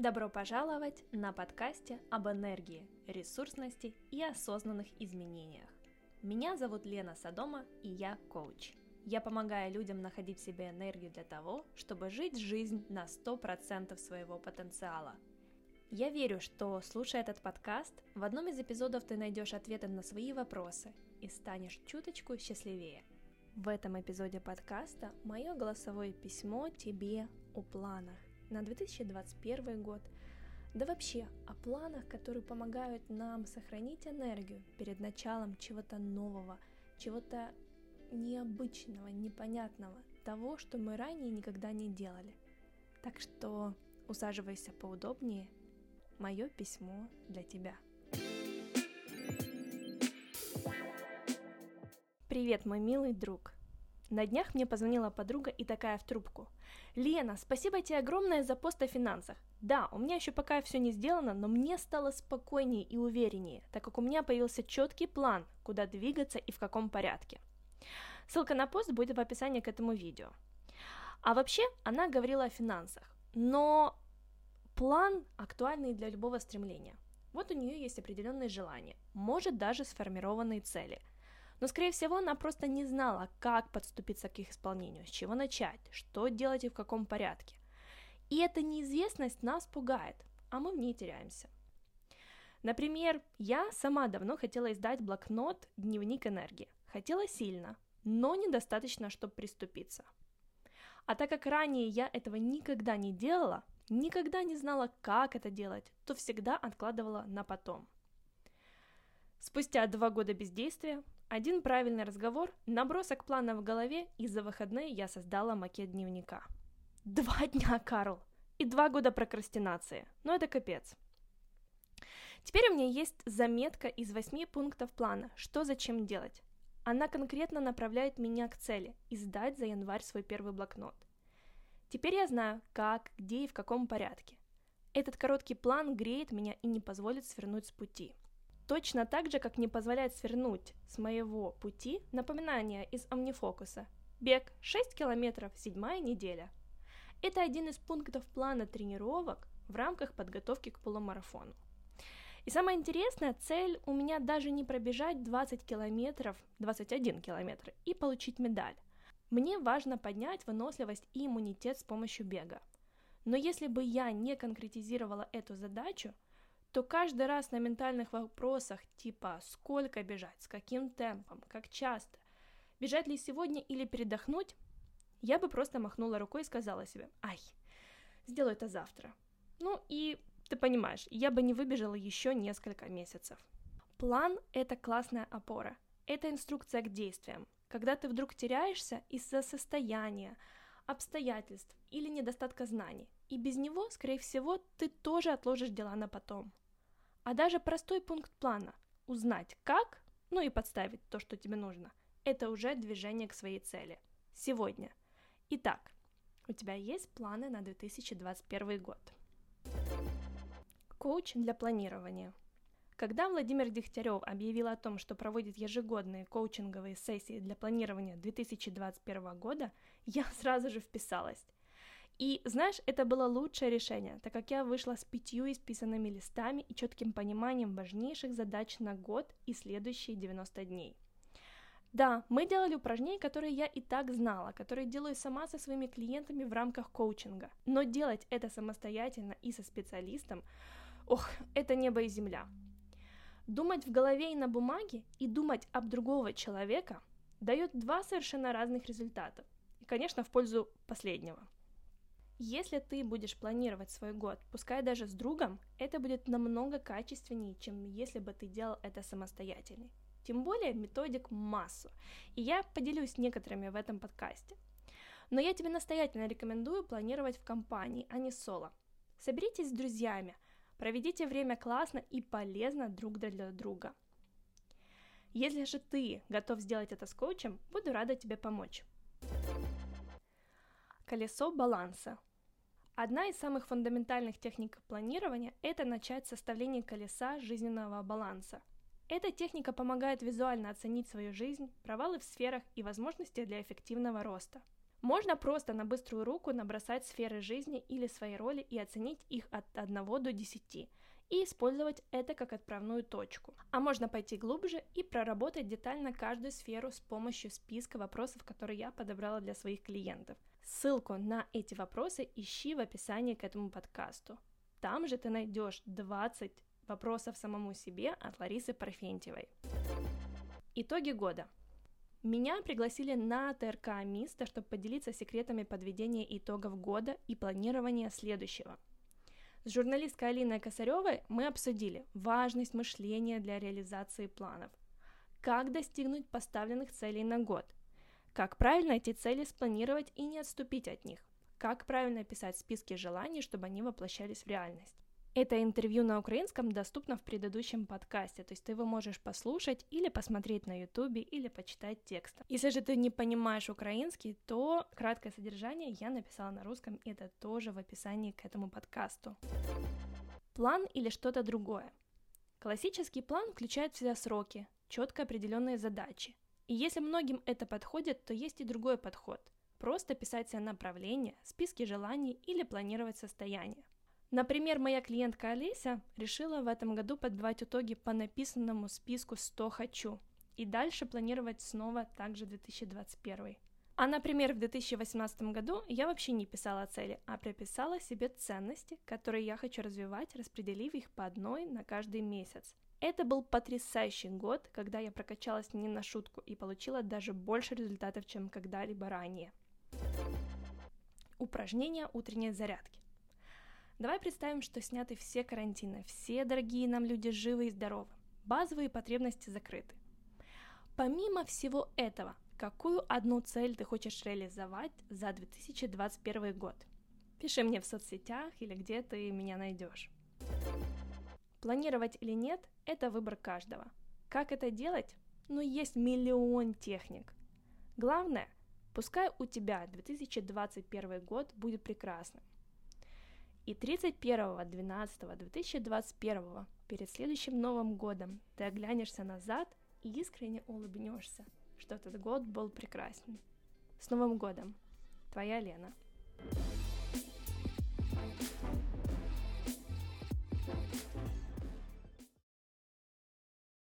Добро пожаловать на подкасте об энергии, ресурсности и осознанных изменениях. Меня зовут Лена Садома, и я коуч. Я помогаю людям находить в себе энергию для того, чтобы жить жизнь на 100% своего потенциала. Я верю, что, слушая этот подкаст, в одном из эпизодов ты найдешь ответы на свои вопросы и станешь чуточку счастливее. В этом эпизоде подкаста мое голосовое письмо тебе о планах на 2021 год, да вообще о планах, которые помогают нам сохранить энергию перед началом чего-то нового, чего-то необычного, непонятного, того, что мы ранее никогда не делали. Так что усаживайся поудобнее, мое письмо для тебя. Привет, мой милый друг. На днях мне позвонила подруга и такая в трубку. Лена, спасибо тебе огромное за пост о финансах. Да, у меня еще пока все не сделано, но мне стало спокойнее и увереннее, так как у меня появился четкий план, куда двигаться и в каком порядке. Ссылка на пост будет в описании к этому видео. А вообще, она говорила о финансах, но план актуальный для любого стремления. Вот у нее есть определенные желания, может даже сформированные цели. Но, скорее всего, она просто не знала, как подступиться к их исполнению, с чего начать, что делать и в каком порядке. И эта неизвестность нас пугает, а мы в ней теряемся. Например, я сама давно хотела издать блокнот «Дневник энергии». Хотела сильно, но недостаточно, чтобы приступиться. А так как ранее я этого никогда не делала, никогда не знала, как это делать, то всегда откладывала на потом. Спустя два года бездействия, один правильный разговор, набросок плана в голове, и за выходные я создала макет дневника. Два дня, Карл! И два года прокрастинации. Ну это капец. Теперь у меня есть заметка из восьми пунктов плана, что зачем делать. Она конкретно направляет меня к цели – издать за январь свой первый блокнот. Теперь я знаю, как, где и в каком порядке. Этот короткий план греет меня и не позволит свернуть с пути. Точно так же, как не позволяет свернуть с моего пути напоминание из Омнифокуса. Бег 6 километров, седьмая неделя. Это один из пунктов плана тренировок в рамках подготовки к полумарафону. И самое интересное, цель у меня даже не пробежать 20 километров, 21 километр и получить медаль. Мне важно поднять выносливость и иммунитет с помощью бега. Но если бы я не конкретизировала эту задачу, то каждый раз на ментальных вопросах типа сколько бежать, с каким темпом, как часто, бежать ли сегодня или передохнуть, я бы просто махнула рукой и сказала себе, ай, сделаю это завтра. Ну и ты понимаешь, я бы не выбежала еще несколько месяцев. План — это классная опора. Это инструкция к действиям. Когда ты вдруг теряешься из-за состояния, обстоятельств или недостатка знаний. И без него, скорее всего, ты тоже отложишь дела на потом. А даже простой пункт плана – узнать как, ну и подставить то, что тебе нужно – это уже движение к своей цели. Сегодня. Итак, у тебя есть планы на 2021 год. Коуч для планирования. Когда Владимир Дегтярев объявил о том, что проводит ежегодные коучинговые сессии для планирования 2021 года, я сразу же вписалась. И знаешь, это было лучшее решение, так как я вышла с пятью исписанными листами и четким пониманием важнейших задач на год и следующие 90 дней. Да, мы делали упражнения, которые я и так знала, которые делаю сама со своими клиентами в рамках коучинга. Но делать это самостоятельно и со специалистом Ох, это небо и земля. Думать в голове и на бумаге и думать об другого человека дает два совершенно разных результата. И, конечно, в пользу последнего. Если ты будешь планировать свой год, пускай даже с другом, это будет намного качественнее, чем если бы ты делал это самостоятельно. Тем более методик массу, и я поделюсь некоторыми в этом подкасте. Но я тебе настоятельно рекомендую планировать в компании, а не соло. Соберитесь с друзьями – Проведите время классно и полезно друг для друга. Если же ты готов сделать это с коучем, буду рада тебе помочь. Колесо баланса. Одна из самых фундаментальных техник планирования – это начать составление колеса жизненного баланса. Эта техника помогает визуально оценить свою жизнь, провалы в сферах и возможности для эффективного роста. Можно просто на быструю руку набросать сферы жизни или свои роли и оценить их от 1 до 10 и использовать это как отправную точку. А можно пойти глубже и проработать детально каждую сферу с помощью списка вопросов, которые я подобрала для своих клиентов. Ссылку на эти вопросы ищи в описании к этому подкасту. Там же ты найдешь 20 вопросов самому себе от Ларисы Парфентьевой. Итоги года. Меня пригласили на ТРК Миста, чтобы поделиться секретами подведения итогов года и планирования следующего. С журналисткой Алиной Косаревой мы обсудили важность мышления для реализации планов, как достигнуть поставленных целей на год, как правильно эти цели спланировать и не отступить от них, как правильно писать списки желаний, чтобы они воплощались в реальность. Это интервью на украинском доступно в предыдущем подкасте, то есть ты его можешь послушать или посмотреть на ютубе, или почитать текст. Если же ты не понимаешь украинский, то краткое содержание я написала на русском, и это тоже в описании к этому подкасту. План или что-то другое. Классический план включает в себя сроки, четко определенные задачи. И если многим это подходит, то есть и другой подход. Просто писать себе направление, списки желаний или планировать состояние. Например, моя клиентка Олеся решила в этом году подбивать итоги по написанному списку 100 «хочу» и дальше планировать снова также 2021. А, например, в 2018 году я вообще не писала цели, а прописала себе ценности, которые я хочу развивать, распределив их по одной на каждый месяц. Это был потрясающий год, когда я прокачалась не на шутку и получила даже больше результатов, чем когда-либо ранее. Упражнение утренней зарядки. Давай представим, что сняты все карантины, все дорогие нам люди живы и здоровы, базовые потребности закрыты. Помимо всего этого, какую одну цель ты хочешь реализовать за 2021 год? Пиши мне в соцсетях или где ты меня найдешь. Планировать или нет – это выбор каждого. Как это делать? Ну, есть миллион техник. Главное, пускай у тебя 2021 год будет прекрасным. И 31.12.2021 перед следующим Новым годом ты оглянешься назад и искренне улыбнешься, что этот год был прекрасен. С Новым годом! Твоя Лена.